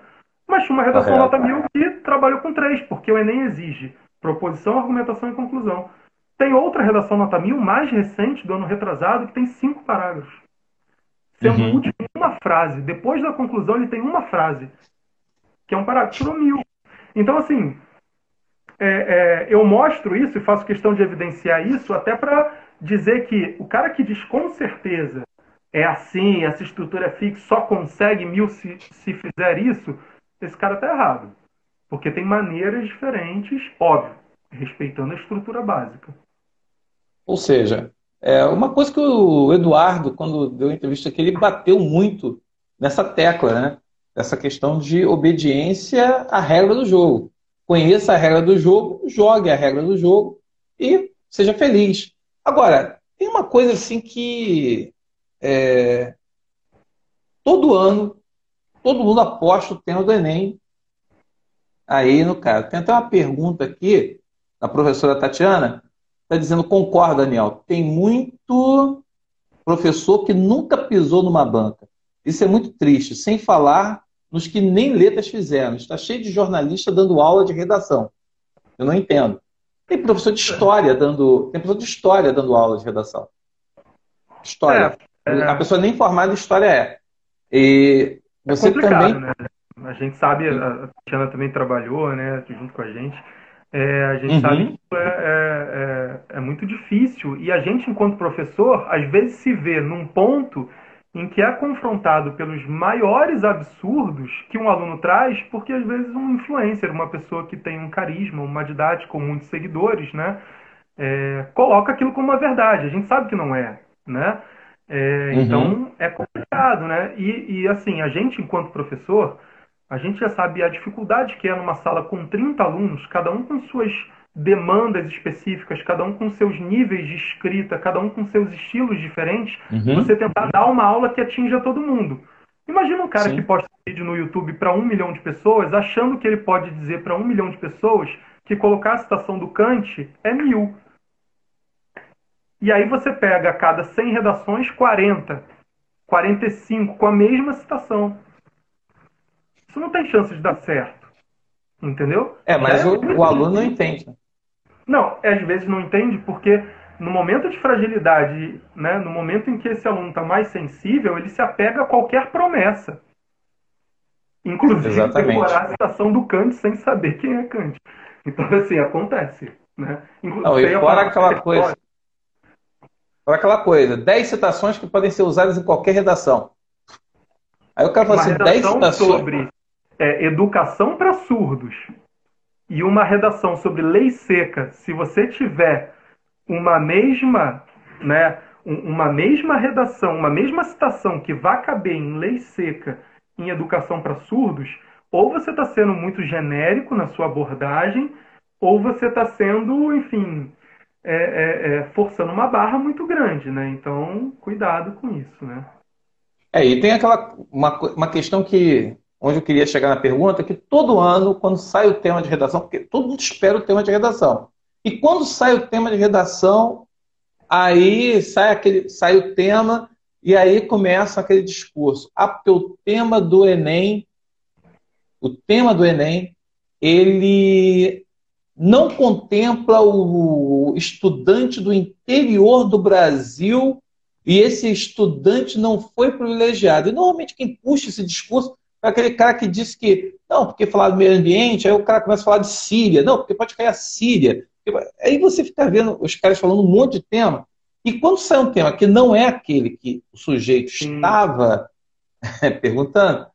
Mas uma redação nota mil que trabalhou com três, porque o Enem exige proposição, argumentação e conclusão. Tem outra redação nota mil, mais recente, do ano retrasado, que tem cinco parágrafos. Sendo uhum. último uma frase. Depois da conclusão, ele tem uma frase, que é um parágrafo. Mil. Então, assim, é, é, eu mostro isso e faço questão de evidenciar isso até para dizer que o cara que diz com certeza é assim, essa estrutura é fixa, só consegue mil se, se fizer isso, esse cara está errado. Porque tem maneiras diferentes, óbvio, respeitando a estrutura básica. Ou seja, é uma coisa que o Eduardo, quando deu a entrevista aqui, ele bateu muito nessa tecla, né? Essa questão de obediência à regra do jogo. Conheça a regra do jogo, jogue a regra do jogo e seja feliz. Agora, tem uma coisa assim que é, todo ano, todo mundo aposta o tema do Enem aí no caso. Tem até uma pergunta aqui da professora Tatiana, está dizendo, concorda, Daniel, tem muito professor que nunca pisou numa banca. Isso é muito triste, sem falar nos que nem letras fizeram. Está cheio de jornalista dando aula de redação. Eu não entendo. Tem professor de história dando, tem professor de história dando aula de redação. História. É, é... A pessoa nem formada em história é. E é você também. Né? A gente sabe, a Tiana também trabalhou, né, junto com a gente. É, a gente uhum. sabe que é, é, é, é muito difícil e a gente, enquanto professor, às vezes se vê num ponto em que é confrontado pelos maiores absurdos que um aluno traz, porque às vezes um influencer, uma pessoa que tem um carisma, uma didática com muitos seguidores, né, é, coloca aquilo como uma verdade. A gente sabe que não é, né? É, uhum. Então é complicado, né? E, e assim, a gente enquanto professor, a gente já sabe a dificuldade que é numa sala com 30 alunos, cada um com suas demandas específicas, cada um com seus níveis de escrita, cada um com seus estilos diferentes, uhum. você tentar dar uma aula que atinja todo mundo. Imagina um cara Sim. que posta um vídeo no YouTube para um milhão de pessoas, achando que ele pode dizer para um milhão de pessoas que colocar a citação do Kant é mil. E aí você pega a cada 100 redações 40, 45 com a mesma citação. Isso não tem chance de dar certo. Entendeu? É, mas é, o, o aluno não entende. Não, às vezes não entende porque no momento de fragilidade, né, no momento em que esse aluno está mais sensível, ele se apega a qualquer promessa. Inclusive Exatamente. decorar a citação do Kant sem saber quem é Kant. Então, assim, acontece. Né? Inclusive, não, e fora aquela coisa. Fora aquela coisa, 10 citações que podem ser usadas em qualquer redação. Aí o cara fala assim, 10 citações. sobre é, educação para surdos e uma redação sobre lei seca, se você tiver uma mesma, né, uma mesma redação, uma mesma citação que vá caber em lei seca em educação para surdos, ou você está sendo muito genérico na sua abordagem, ou você está sendo, enfim, é, é, é, forçando uma barra muito grande, né? Então, cuidado com isso, né? É, e tem aquela uma, uma questão que onde eu queria chegar na pergunta, que todo ano, quando sai o tema de redação, porque todo mundo espera o tema de redação. E quando sai o tema de redação, aí sai, aquele, sai o tema e aí começa aquele discurso. Ah, porque o tema do Enem, o tema do Enem, ele não contempla o estudante do interior do Brasil e esse estudante não foi privilegiado. E normalmente quem puxa esse discurso aquele cara que disse que, não, porque falar do meio ambiente, aí o cara começa a falar de Síria, não, porque pode cair a Síria. Aí você fica vendo os caras falando um monte de tema, e quando sai um tema que não é aquele que o sujeito estava perguntando,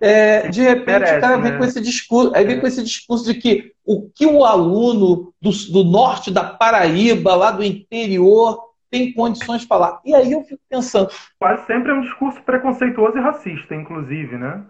é, de repente Merece, o cara vem né? com esse discurso, aí vem é. com esse discurso de que o que o aluno do, do norte da Paraíba, lá do interior, tem condições de falar. E aí eu fico pensando. Quase sempre é um discurso preconceituoso e racista, inclusive, né?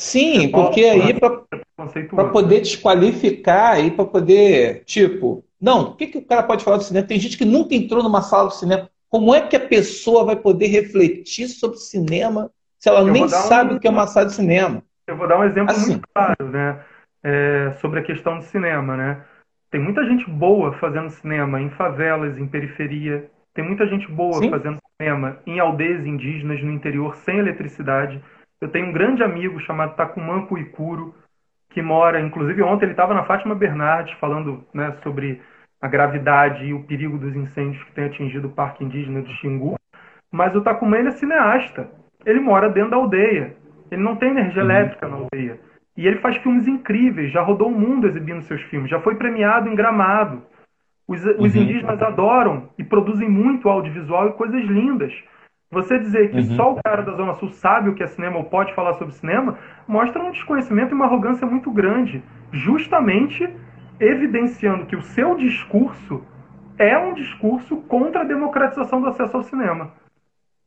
Sim, porque aí para poder desqualificar, aí para poder, tipo, não, o que, que o cara pode falar do cinema? Tem gente que nunca entrou numa sala de cinema. Como é que a pessoa vai poder refletir sobre cinema se ela eu nem sabe um... o que é uma sala de cinema? Eu vou dar um exemplo assim. muito claro, né? É, sobre a questão do cinema, né? Tem muita gente boa fazendo cinema em favelas, em periferia. Tem muita gente boa Sim. fazendo cinema em aldeias indígenas no interior sem eletricidade eu tenho um grande amigo chamado Takuman Kuikuro, que mora, inclusive ontem ele estava na Fátima Bernardes falando né, sobre a gravidade e o perigo dos incêndios que tem atingido o Parque Indígena do Xingu. Mas o Takuman ele é cineasta. Ele mora dentro da aldeia. Ele não tem energia uhum. elétrica na aldeia. E ele faz filmes incríveis, já rodou o mundo exibindo seus filmes, já foi premiado em Gramado. Os, os uhum. indígenas adoram e produzem muito audiovisual e coisas lindas. Você dizer que uhum. só o cara da Zona Sul sabe o que é cinema ou pode falar sobre cinema, mostra um desconhecimento e uma arrogância muito grande, justamente evidenciando que o seu discurso é um discurso contra a democratização do acesso ao cinema.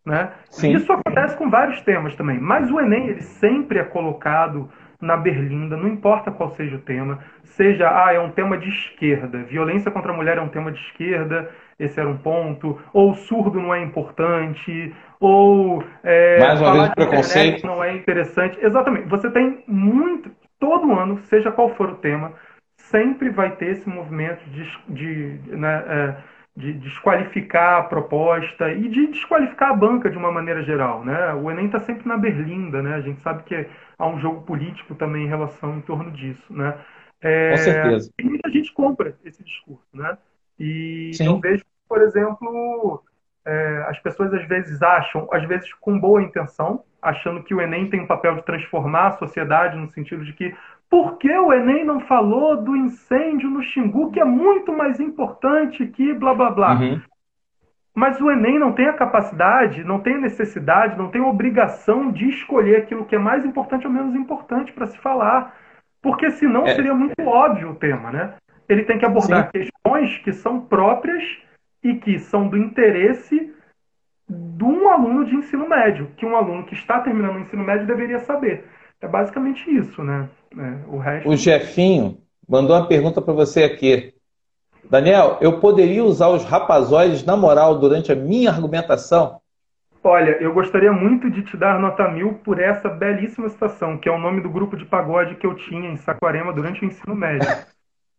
Né? Isso acontece com vários temas também, mas o Enem ele sempre é colocado na berlinda, não importa qual seja o tema, seja, ah, é um tema de esquerda, violência contra a mulher é um tema de esquerda, esse era um ponto, ou surdo não é importante, ou é, Mais uma vez, preconceito não é interessante. Exatamente. Você tem muito, todo ano, seja qual for o tema, sempre vai ter esse movimento de, de, né, é, de desqualificar a proposta e de desqualificar a banca de uma maneira geral. Né? O Enem está sempre na berlinda, né? a gente sabe que há um jogo político também em relação em torno disso. Né? É, Com certeza. E muita gente compra esse discurso. Né? E Sim. eu vejo, por exemplo, é, as pessoas às vezes acham, às vezes com boa intenção, achando que o Enem tem um papel de transformar a sociedade no sentido de que por que o Enem não falou do incêndio no Xingu, que é muito mais importante que blá blá blá? Uhum. Mas o Enem não tem a capacidade, não tem a necessidade, não tem a obrigação de escolher aquilo que é mais importante ou menos importante para se falar. Porque senão é. seria muito óbvio o tema, né? Ele tem que abordar Sim. questões que são próprias e que são do interesse de um aluno de ensino médio, que um aluno que está terminando o ensino médio deveria saber. É basicamente isso, né? É, o, resto... o Jefinho mandou uma pergunta para você aqui. Daniel, eu poderia usar os rapazóides na moral durante a minha argumentação? Olha, eu gostaria muito de te dar nota mil por essa belíssima citação, que é o nome do grupo de pagode que eu tinha em Saquarema durante o ensino médio.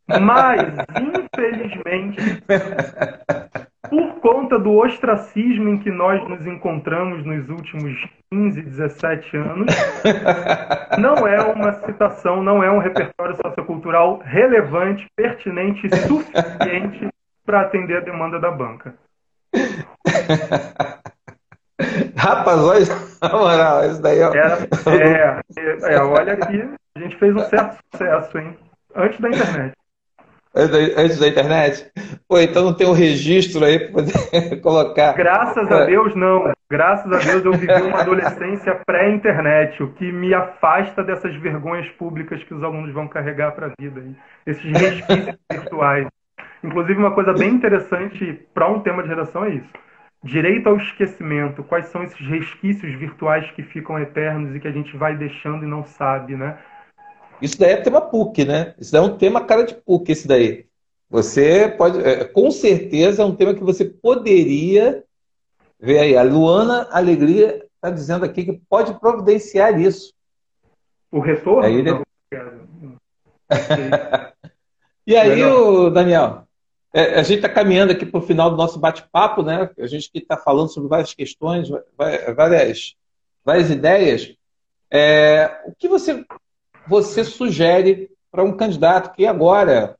Mas, infelizmente, por conta do ostracismo em que nós nos encontramos nos últimos 15, 17 anos, não é uma citação, não é um repertório sociocultural relevante, pertinente e suficiente para atender a demanda da banca. Rapaz, olha, na moral, isso daí ó. É, é, é, olha aqui, a gente fez um certo sucesso, hein? Antes da internet. Antes da internet? Pô, então não tem um registro aí para poder colocar. Graças a Deus, não. Graças a Deus eu vivi uma adolescência pré-internet, o que me afasta dessas vergonhas públicas que os alunos vão carregar para a vida. Esses resquícios virtuais. Inclusive, uma coisa bem interessante para um tema de redação é isso. Direito ao esquecimento. Quais são esses resquícios virtuais que ficam eternos e que a gente vai deixando e não sabe, né? Isso daí é tema PUC, né? Isso daí é um tema cara de PUC, esse daí. Você pode, é, com certeza, é um tema que você poderia ver aí. A Luana Alegria está dizendo aqui que pode providenciar isso. O retorno? Aí, ele... e aí, o Daniel, é, a gente está caminhando aqui para o final do nosso bate-papo, né? A gente está falando sobre várias questões, várias, várias ideias. É, o que você você sugere para um candidato que agora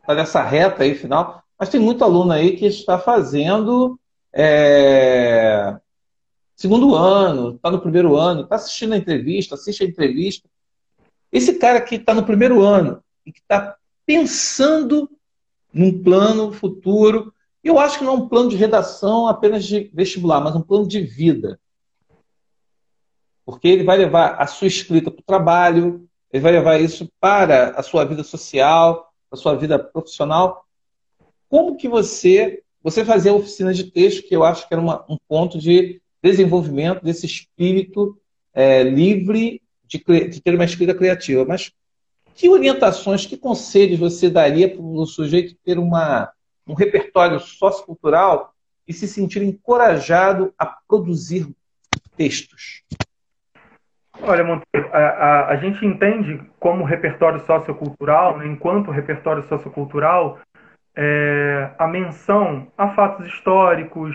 está nessa reta aí final, mas tem muito aluno aí que está fazendo é, segundo ano, está no primeiro ano, está assistindo a entrevista, assiste a entrevista. Esse cara que está no primeiro ano e que está pensando num plano futuro, eu acho que não é um plano de redação apenas de vestibular, mas um plano de vida. Porque ele vai levar a sua escrita para o trabalho, ele vai levar isso para a sua vida social, a sua vida profissional. Como que você você fazia a oficina de texto, que eu acho que era uma, um ponto de desenvolvimento desse espírito é, livre de, de, ter uma escrita criativa. Mas que orientações, que conselhos você daria para o sujeito ter uma, um repertório sociocultural e se sentir encorajado a produzir textos? Olha, Monteiro, a, a, a, gente entende como repertório sociocultural, né, enquanto repertório sociocultural, é, a menção a fatos históricos,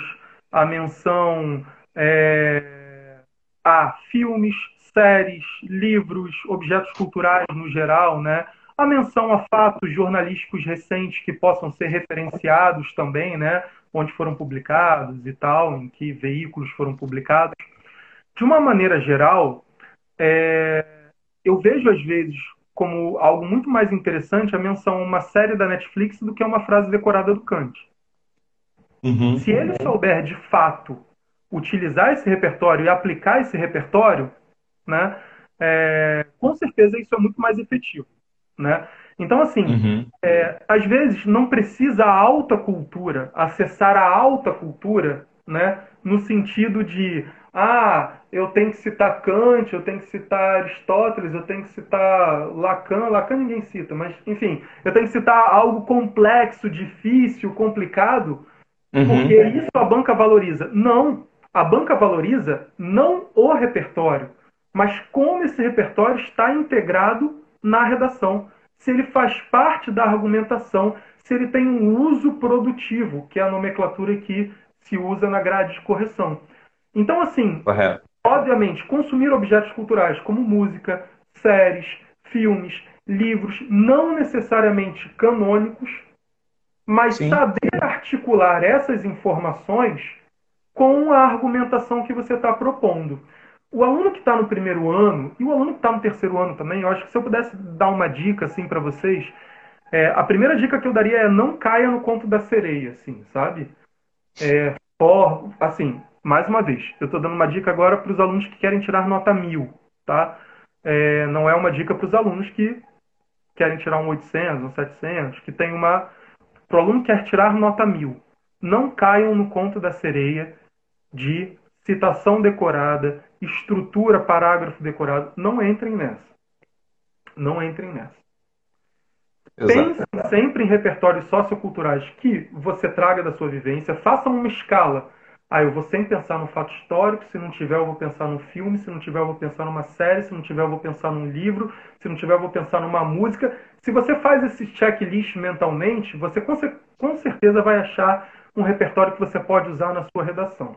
a menção é, a filmes, séries, livros, objetos culturais no geral, né? A menção a fatos jornalísticos recentes que possam ser referenciados também, né? Onde foram publicados e tal, em que veículos foram publicados. De uma maneira geral, é, eu vejo às vezes como algo muito mais interessante a menção a uma série da Netflix do que uma frase decorada do Kant. Uhum. Se ele souber de fato utilizar esse repertório e aplicar esse repertório, né, é, com certeza isso é muito mais efetivo. Né? Então, assim, uhum. é, às vezes não precisa a alta cultura, acessar a alta cultura, né, no sentido de, ah, eu tenho que citar Kant, eu tenho que citar Aristóteles, eu tenho que citar Lacan, Lacan ninguém cita, mas, enfim, eu tenho que citar algo complexo, difícil, complicado, uhum. porque isso a banca valoriza. Não, a banca valoriza não o repertório, mas como esse repertório está integrado na redação se ele faz parte da argumentação, se ele tem um uso produtivo, que é a nomenclatura que se usa na grade de correção. Então, assim, Correto. obviamente, consumir objetos culturais como música, séries, filmes, livros, não necessariamente canônicos, mas Sim. saber articular essas informações com a argumentação que você está propondo o aluno que está no primeiro ano e o aluno que está no terceiro ano também, eu acho que se eu pudesse dar uma dica assim para vocês, é, a primeira dica que eu daria é não caia no conto da sereia, assim, sabe? É, for, assim, mais uma vez, eu estou dando uma dica agora para os alunos que querem tirar nota mil, tá? É, não é uma dica para os alunos que querem tirar um 800, um 700, que tem uma... Para o aluno que quer tirar nota mil, não caiam no conto da sereia de citação decorada, estrutura, parágrafo decorado. Não entrem nessa. Não entrem nessa. Pense sempre em repertórios socioculturais que você traga da sua vivência. Faça uma escala. Ah, eu vou sempre pensar no fato histórico. Se não tiver, eu vou pensar no filme. Se não tiver, eu vou pensar numa série. Se não tiver, eu vou pensar num livro. Se não tiver, eu vou pensar numa música. Se você faz esse checklist mentalmente, você com certeza vai achar um repertório que você pode usar na sua redação.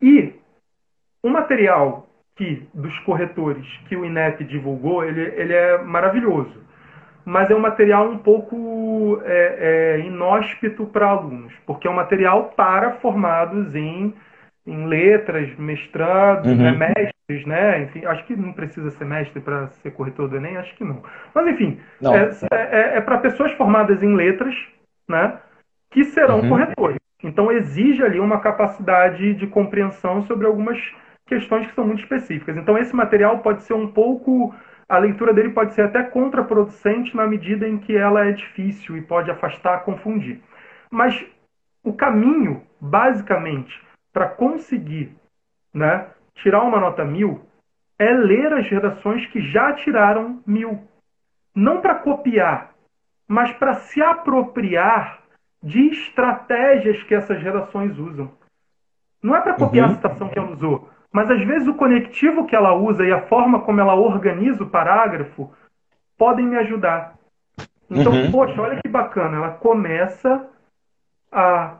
E o material que dos corretores que o INEP divulgou, ele, ele é maravilhoso. Mas é um material um pouco é, é, inóspito para alunos, porque é um material para formados em, em letras, mestrados, uhum. né, mestres, né? Enfim, acho que não precisa ser mestre para ser corretor do Enem, acho que não. Mas enfim, é, é, é para pessoas formadas em letras, né? Que serão uhum. corretores. Então exige ali uma capacidade de compreensão sobre algumas questões que são muito específicas. Então esse material pode ser um pouco a leitura dele pode ser até contraproducente na medida em que ela é difícil e pode afastar, confundir. Mas o caminho, basicamente, para conseguir né, tirar uma nota mil é ler as redações que já tiraram mil. Não para copiar, mas para se apropriar de estratégias que essas redações usam. Não é para copiar uhum. a citação que ela usou, mas às vezes o conectivo que ela usa e a forma como ela organiza o parágrafo podem me ajudar. Então, uhum. poxa, olha que bacana. Ela começa a,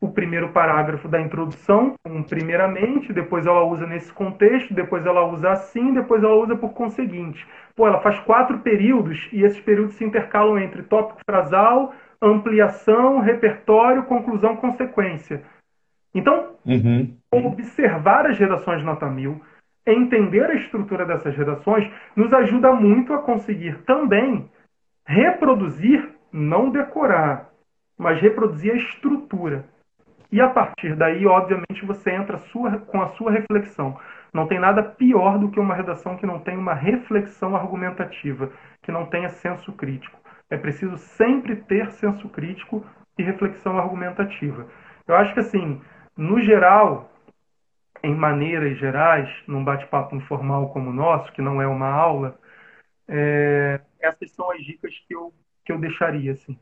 o primeiro parágrafo da introdução, um primeiramente, depois ela usa nesse contexto, depois ela usa assim, depois ela usa por conseguinte. Pô, ela faz quatro períodos e esses períodos se intercalam entre tópico frasal, ampliação, repertório, conclusão, consequência. Então, uhum. Observar as redações nota mil, entender a estrutura dessas redações, nos ajuda muito a conseguir também reproduzir, não decorar, mas reproduzir a estrutura. E a partir daí, obviamente, você entra sua, com a sua reflexão. Não tem nada pior do que uma redação que não tem uma reflexão argumentativa, que não tenha senso crítico. É preciso sempre ter senso crítico e reflexão argumentativa. Eu acho que, assim, no geral, em maneiras gerais, num bate-papo informal como o nosso, que não é uma aula, é, essas são as dicas que eu, que eu deixaria. Assim.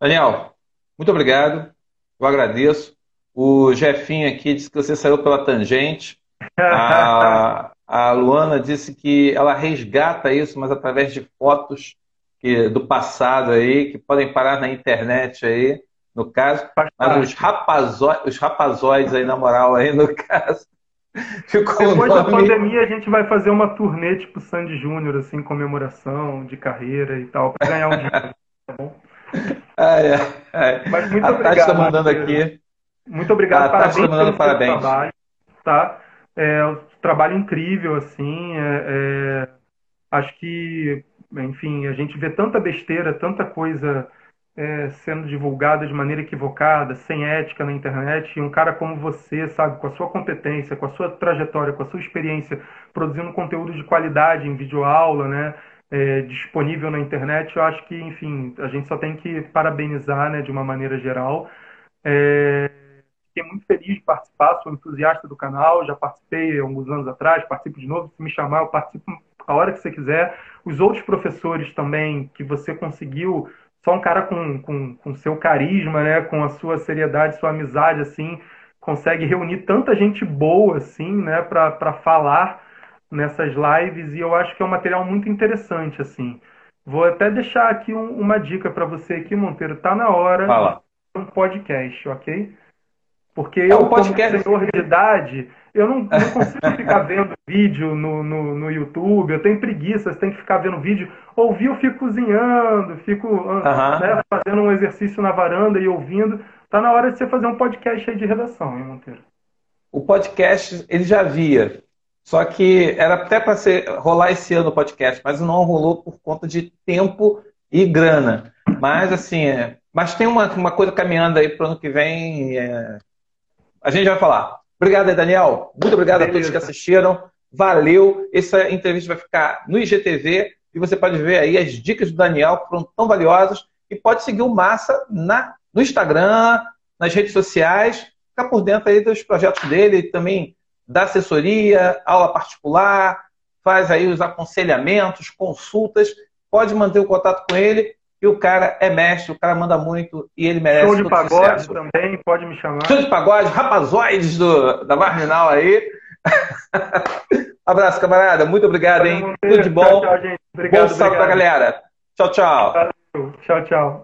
Daniel, muito obrigado. Eu agradeço. O Jefinho aqui disse que você saiu pela tangente. A, a Luana disse que ela resgata isso, mas através de fotos que, do passado aí, que podem parar na internet aí, no caso. Mas os, rapazóides, os rapazóides aí, na moral, aí, no caso. Ficou Depois nome... da pandemia, a gente vai fazer uma turnê tipo Sandy Júnior, assim, comemoração de carreira e tal, para ganhar um dinheiro, tá bom? É, é. Mas muito a obrigado. Tati está mandando aqui. Muito obrigado. A Tati está mandando parabéns. Trabalho, tá? É, trabalho incrível, assim. É, é, acho que, enfim, a gente vê tanta besteira, tanta coisa é, sendo divulgada de maneira equivocada, sem ética na internet, e um cara como você, sabe, com a sua competência, com a sua trajetória, com a sua experiência, produzindo conteúdo de qualidade em videoaula, né, é, disponível na internet, eu acho que, enfim, a gente só tem que parabenizar, né, de uma maneira geral. É, fiquei muito feliz de participar, sou entusiasta do canal, já participei alguns anos atrás, participo de novo, se me chamar, eu participo a hora que você quiser. Os outros professores também que você conseguiu só um cara com, com, com seu carisma, né, com a sua seriedade, sua amizade, assim, consegue reunir tanta gente boa, assim, né, para falar nessas lives, e eu acho que é um material muito interessante, assim. Vou até deixar aqui um, uma dica para você aqui, Monteiro. Tá na hora Fala. um podcast, ok? Porque é eu, podcast... como senhor de idade, eu não, não consigo ficar vendo vídeo no, no, no, YouTube, eu tenho preguiça, você tem que ficar vendo vídeo. Ouvir, eu fico cozinhando, fico né, fazendo um exercício na varanda e ouvindo. Tá na hora de você fazer um podcast aí de redação, hein, Monteiro? O podcast, ele já via. Só que era até para rolar esse ano o podcast, mas não rolou por conta de tempo e grana. Mas, assim, é, mas tem uma, uma coisa caminhando aí para o ano que vem. É, a gente vai falar. Obrigado, Daniel. Muito obrigado Beleza. a todos que assistiram. Valeu. Essa entrevista vai ficar no IGTV e você pode ver aí as dicas do Daniel que foram tão valiosas e pode seguir o Massa na, no Instagram, nas redes sociais, ficar por dentro aí dos projetos dele, também da assessoria, aula particular, faz aí os aconselhamentos, consultas, pode manter o contato com ele e o cara é mestre, o cara manda muito e ele merece. Show de pagode sucesso. também, pode me chamar. Show de pagode, rapazoides do, da Marginal aí. Abraço, camarada. Muito obrigado, hein? Tudo de bom. Tchau, tchau, gente. Obrigado, bom salve pra galera. Tchau, tchau. Valeu. Tchau, tchau.